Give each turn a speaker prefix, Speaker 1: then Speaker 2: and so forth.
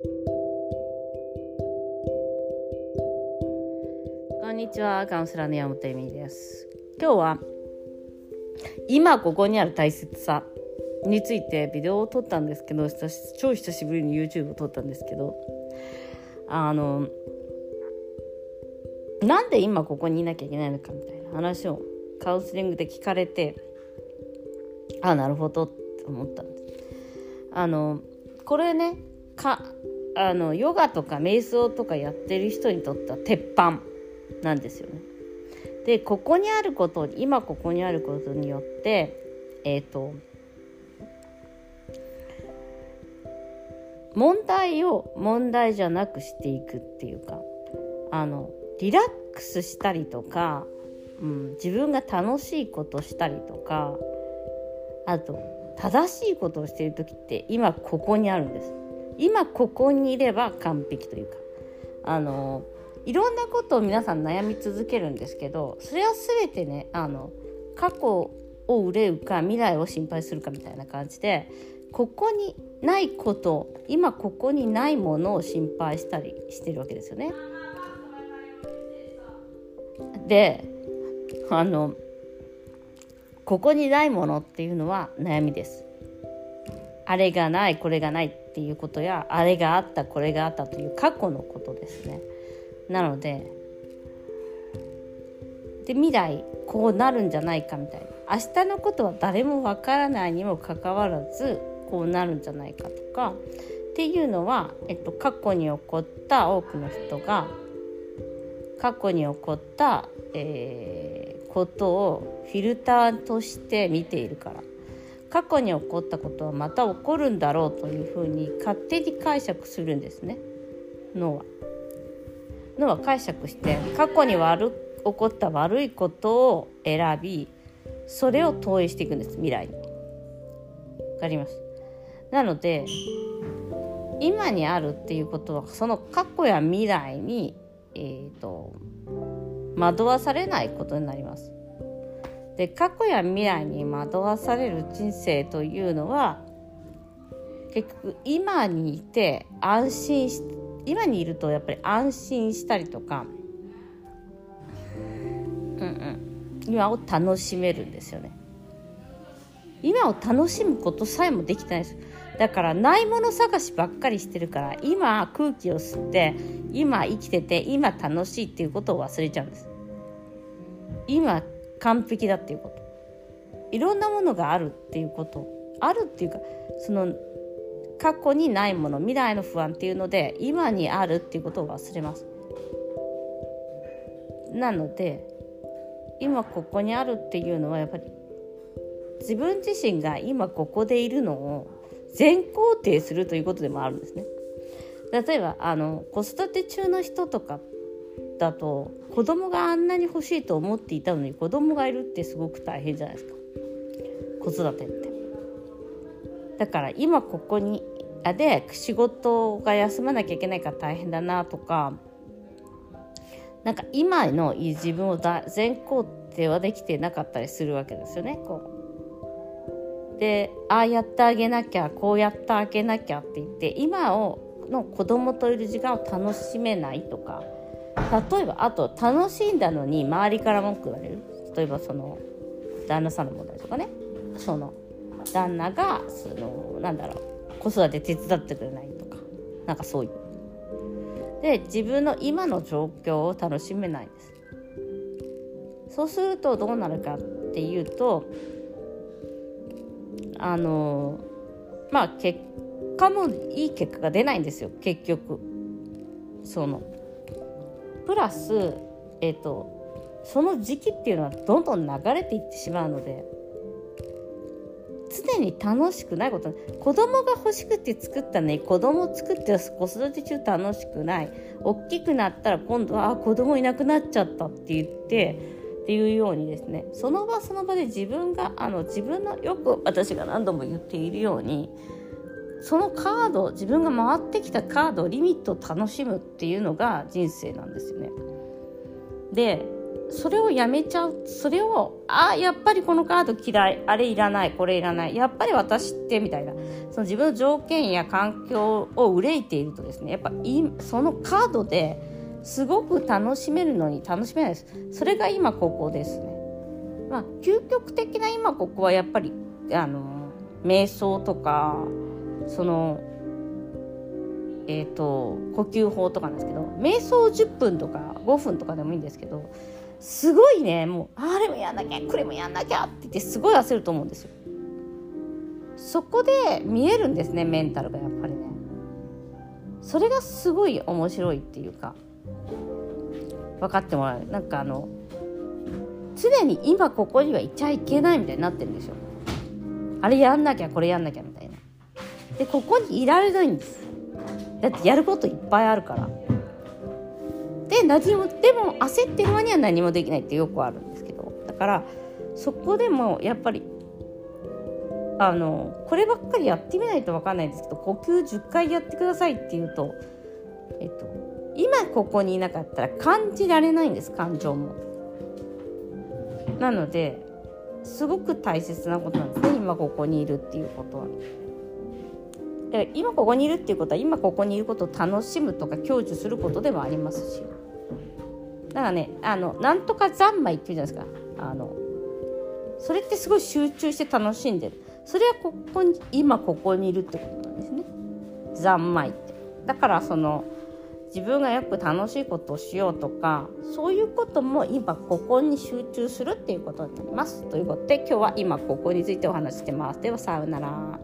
Speaker 1: こんにちはカウンセラーの山本恵美です今日は今ここにある大切さについてビデオを撮ったんですけど超久しぶりに YouTube を撮ったんですけどあのなんで今ここにいなきゃいけないのかみたいな話をカウンセリングで聞かれてあなるほどって思ったんです。あのこれねかあのヨガとか瞑想とかやってる人にとっては鉄板なんですよね。でここにあること今ここにあることによってえっ、ー、と問題を問題じゃなくしていくっていうかあのリラックスしたりとか、うん、自分が楽しいことしたりとかあと正しいことをしている時って今ここにあるんです今ここにいれば完璧というかあのいろんなことを皆さん悩み続けるんですけどそれは全てねあの過去を憂うか未来を心配するかみたいな感じでここにないこと今ここにないものを心配したりしてるわけですよね。であのここにないものっていうのは悩みです。あれがないこれがないっていうことやあれがあったこれがあったという過去のことですね。なのでで未来こうなるんじゃないかみたいな明日のことは誰もわからないにもかかわらずこうなるんじゃないかとかっていうのは、えっと、過去に起こった多くの人が過去に起こった、えー、ことをフィルターとして見ているから過去に起こったことはまた起こるんだろうというふうに勝手に解釈するんですね脳は。脳は解釈して過去に悪起こった悪いことを選びそれを投影していくんです未来に。わかります？なので今にあるっていうことはその過去や未来にえーと、惑わされないことになります。で過去や未来に惑わされる人生というのは結局今にいて安心し今にいるとやっぱり安心したりとか、うんうん、今を楽しめるんですよね。今を楽しむことさえもできてないです。だからないもの探しばっかりしてるから今空気を吸って今生きてて今楽しいっていうことを忘れちゃうんです今完璧だっていうこと。いろんなものがあるっていうこと。あるっていうかその過去にないもの未来の不安っていうので今にあるっていうことを忘れます。なので今ここにあるっていうのはやっぱり自分自身が今ここでいるのを全肯定するということでもあるんですね。例えばあの子育て中の人とかだと子供があんなに欲しいと思っていたのに子供がいるってすごく大変じゃないですか子育てって。だから今ここにあで仕事が休まなきゃいけないから大変だなとかなんか今の自分を全肯定はできてなかったりするわけですよね。こうでああやってあげなきゃこうやってあげなきゃって言って今をの子供といる時間を楽しめないとか例えばあと楽しんだのに周りから文句言われる？例えばその旦那さんの問題とかね。その旦那がそのなんだろう。子育て手伝ってくれないとか。なんかそういう。で自分の今の状況を楽しめないんです。そうするとどうなるかっていうとあのまあ結果もいい結果が出ないんですよ。結局。そのプラスえ、ー、とその時期っていうのはどんどん流れていってしまうので常に楽しくないこと。子供が欲しくて作ったね子供を作って子育て中楽しくない。大きくなったら今度はあ子供いなくなっちゃったって言ってっていうようにですね。その場その場で自分があの自分のよく私が何度も言っているようにそのカード自分が回ってきたカードリミットを楽しむっていうのが人生なんですよね。でそれをやめちゃうそれをあやっぱりこのカード嫌いあれいらないこれいらないやっぱり私ってみたいな。その自分の条件や環境を憂いているとですねやっぱいそのカードですごく楽しめるのに楽しめないです。それが今ここですね。まあ究極的な今ここはやっぱりあの瞑想とかそのえーと、呼吸法とかなんですけど瞑想10分とか5分とかでもいいんですけどすごいねもうあれもやんなきゃこれもやんなきゃって言ってすごい焦ると思うんですよ。そこで見えるんですねメンタルがやっぱりね。それがすごい面白いっていうか分かってもらうなんかあの常に今ここにはいちゃいけないみたいになってるんですよ。あれやんなきゃこれやんなきゃ。でここにいられないんです。だってやることいっぱいあるから。で何もでも焦ってる間には何もできないってよくあるんですけどだからそこでもやっぱりあのこればっかりやってみないと分かんないんですけど呼吸10回やってくださいっていうと、えっと、今ここにいなかったら感じられないんです感情も。なのですごく大切なことなんですね今ここにいるっていうことは。で今ここにいるっていうことは今ここにいることを楽しむとか享受することでもありますし。だからねあのなんとか三昧っていうじゃないですか。あのそれってすごい集中して楽しんでる。それはここに今ここにいるってことなんですね。三昧って。だからその自分がよく楽しいことをしようとかそういうことも今ここに集中するっていうことになります。ということで今日は今ここについてお話してます。ではさようなら。